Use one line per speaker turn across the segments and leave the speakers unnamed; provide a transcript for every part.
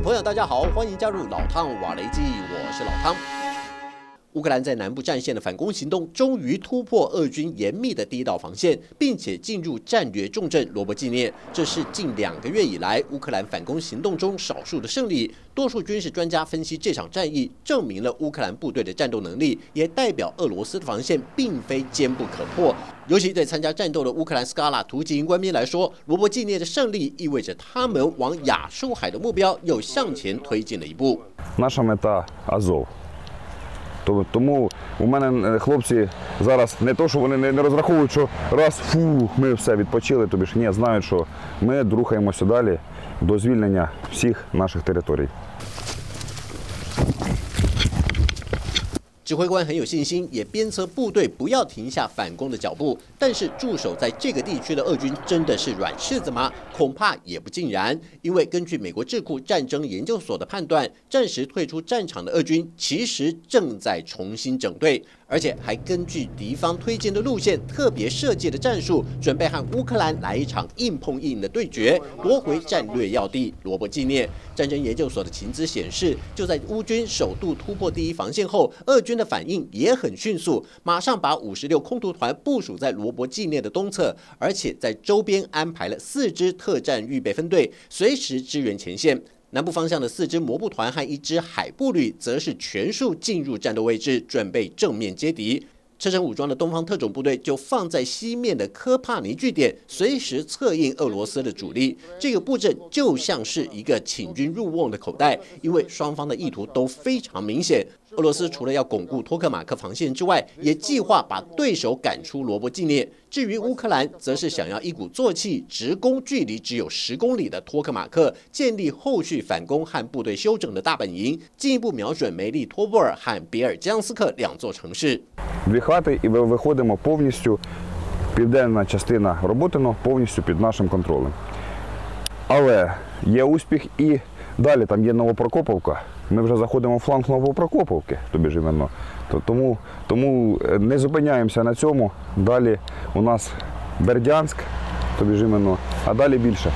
朋友，大家好，欢迎加入老汤瓦雷基，我是老汤。乌克兰在南部战线的反攻行动终于突破俄军严密的第一道防线，并且进入战略重镇罗伯季涅。这是近两个月以来乌克兰反攻行动中少数的胜利。多数军事专家分析，这场战役证明了乌克兰部队的战斗能力，也代表俄罗斯的防线并非坚不可破。尤其对参加战斗的乌克兰斯卡拉突击营官兵来说，罗伯季涅的胜利意味着他们往亚速海的目标又向前推进了一步。
Наша мета Азов. То- Тому у мене е, хлопці зараз не то, що вони не розраховують, що раз фу, ми все відпочили, тобі ж ні, знають, що ми рухаємося далі до звільнення всіх наших територій.
指挥官很有信心，也鞭策部队不要停下反攻的脚步。但是驻守在这个地区的俄军真的是软柿子吗？恐怕也不尽然。因为根据美国智库战争研究所的判断，暂时退出战场的俄军其实正在重新整队，而且还根据敌方推荐的路线，特别设计的战术，准备和乌克兰来一场硬碰硬的对决，夺回战略要地罗伯纪念。战争研究所的情资显示，就在乌军首度突破第一防线后，俄军的反应也很迅速，马上把五十六空投团部署在罗伯纪念的东侧，而且在周边安排了四支特战预备分队，随时支援前线。南部方向的四支摩步团和一支海部旅，则是全数进入战斗位置，准备正面接敌。车臣武装的东方特种部队就放在西面的科帕尼据点，随时策应俄罗斯的主力。这个布阵就像是一个请君入瓮的口袋，因为双方的意图都非常明显。俄罗斯除了要巩固托克马克防线之外，也计划把对手赶出罗伯纪念。至于乌克兰，则是想要一鼓作气，直攻距离只有十公里的托克马克，建立后续反攻和部队休整的大本营，进一步瞄准梅利托波尔和比尔江斯克两座城市。
Дві хати і ви- виходимо повністю. Південна частина Роботино повністю під нашим контролем. Але є успіх і далі там є Новопрокоповка. Ми вже заходимо в фланг Новопрокоповки, тобі ж іменно. Тому, тому е, не зупиняємося на цьому. Далі у нас Бердянськ, тобі ж іменно, а далі більше.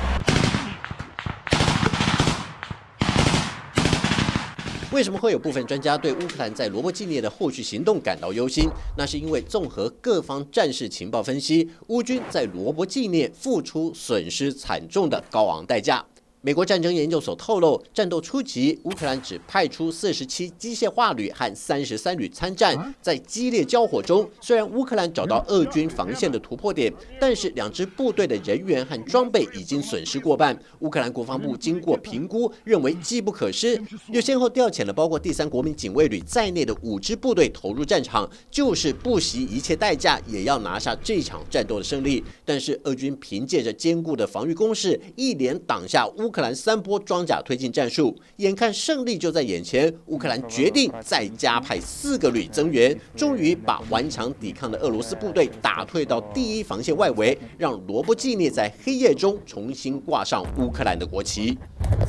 为什么会有部分专家对乌克兰在罗伯季涅的后续行动感到忧心？那是因为综合各方战事情报分析，乌军在罗伯季涅付出损失惨重的高昂代价。美国战争研究所透露，战斗初期，乌克兰只派出四十七机械化旅和三十三旅参战。在激烈交火中，虽然乌克兰找到俄军防线的突破点，但是两支部队的人员和装备已经损失过半。乌克兰国防部经过评估，认为机不可失，又先后调遣了包括第三国民警卫旅在内的五支部队投入战场，就是不惜一切代价也要拿下这场战斗的胜利。但是俄军凭借着坚固的防御工事，一连挡下乌克兰三波装甲推进战术。眼看胜利就在眼前，乌克兰决定再加派四个旅增援，终于把顽强抵抗的俄罗斯部队打退到第一防线外围，让罗伯季涅在黑夜中重新挂上乌克兰的国旗。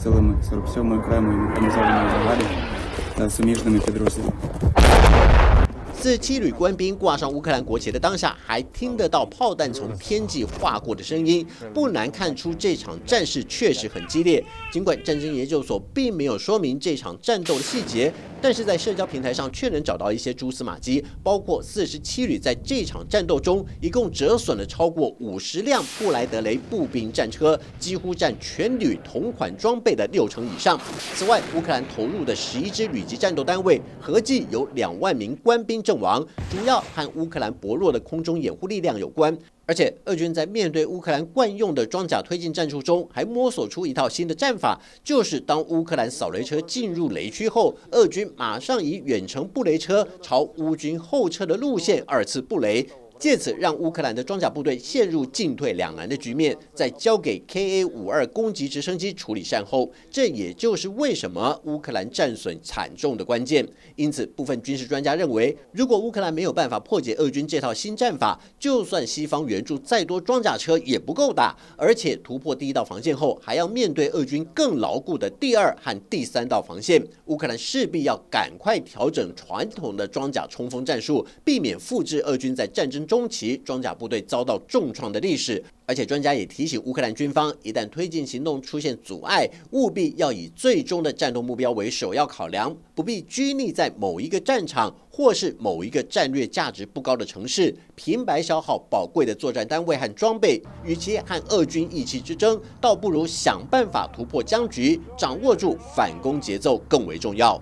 силами 47-ї окремої механізованої бригади та суміжними підрозділами.
自七旅官兵挂上乌克兰国旗的当下，还听得到炮弹从天际划过的声音，不难看出这场战事确实很激烈。尽管战争研究所并没有说明这场战斗的细节，但是在社交平台上却能找到一些蛛丝马迹，包括四十七旅在这场战斗中一共折损了超过五十辆布莱德雷步兵战车，几乎占全旅同款装备的六成以上。此外，乌克兰投入的十一支旅级战斗单位，合计有两万名官兵阵亡，主要和乌克兰薄弱的空中掩护力量有关。而且，俄军在面对乌克兰惯用的装甲推进战术中，还摸索出一套新的战法，就是当乌克兰扫雷车进入雷区后，俄军马上以远程布雷车朝乌军后撤的路线二次布雷。借此让乌克兰的装甲部队陷入进退两难的局面，再交给 KA 五二攻击直升机处理善后，这也就是为什么乌克兰战损惨重的关键。因此，部分军事专家认为，如果乌克兰没有办法破解俄军这套新战法，就算西方援助再多装甲车也不够打，而且突破第一道防线后，还要面对俄军更牢固的第二和第三道防线，乌克兰势必要赶快调整传统的装甲冲锋战术，避免复制俄军在战争中。中期装甲部队遭到重创的历史。而且专家也提醒乌克兰军方，一旦推进行动出现阻碍，务必要以最终的战斗目标为首要考量，不必拘泥在某一个战场或是某一个战略价值不高的城市，平白消耗宝贵的作战单位和装备。与其和俄军意气之争，倒不如想办法突破僵局，掌握住反攻节奏更为重要。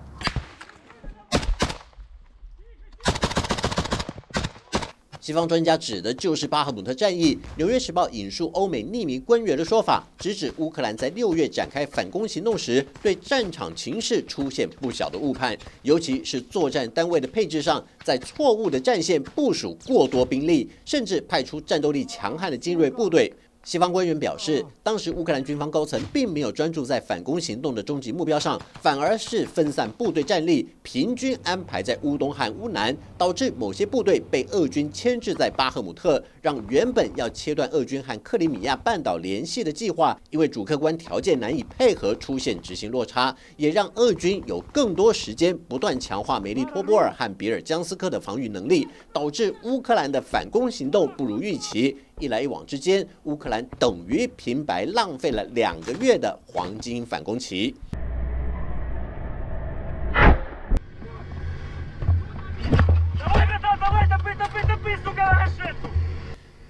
西方专家指的就是巴赫姆特战役。《纽约时报》引述欧美匿名官员的说法，直指乌克兰在六月展开反攻行动时，对战场情势出现不小的误判，尤其是作战单位的配置上，在错误的战线部署过多兵力，甚至派出战斗力强悍的精锐部队。西方官员表示，当时乌克兰军方高层并没有专注在反攻行动的终极目标上，反而是分散部队战力，平均安排在乌东和乌南，导致某些部队被俄军牵制在巴赫姆特，让原本要切断俄军和克里米亚半岛联系的计划，因为主客观条件难以配合，出现执行落差，也让俄军有更多时间不断强化梅利托波尔和比尔江斯克的防御能力，导致乌克兰的反攻行动不如预期。一来一往之间，乌克兰等于平白浪费了两个月的黄金反攻期。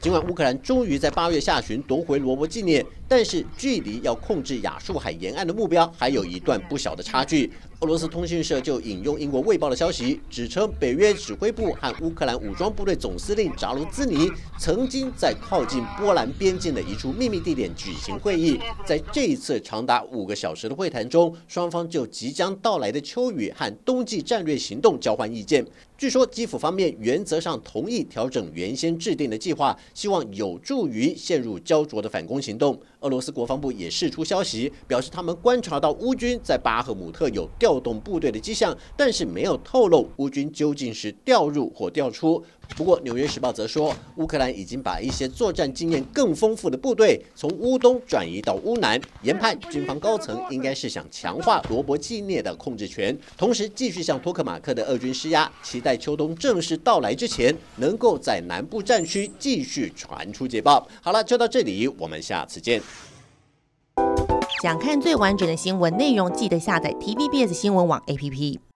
尽管乌克兰终于在八月下旬夺回罗伯纪念，但是距离要控制亚速海沿岸的目标还有一段不小的差距。俄罗斯通讯社就引用英国《卫报》的消息，指称北约指挥部和乌克兰武装部队总司令扎卢兹尼曾经在靠近波兰边境的一处秘密地点举行会议。在这一次长达五个小时的会谈中，双方就即将到来的秋雨和冬季战略行动交换意见。据说基辅方面原则上同意调整原先制定的计划，希望有助于陷入焦灼的反攻行动。俄罗斯国防部也释出消息，表示他们观察到乌军在巴赫姆特有调。动部队的迹象，但是没有透露乌军究竟是调入或调出。不过，《纽约时报》则说，乌克兰已经把一些作战经验更丰富的部队从乌东转移到乌南，研判军方高层应该是想强化罗伯季涅的控制权，同时继续向托克马克的俄军施压，期待秋冬正式到来之前，能够在南部战区继续传出捷报。好了，就到这里，我们下次见。
想看最完整的新闻内容，记得下载 TVBS 新闻网 APP。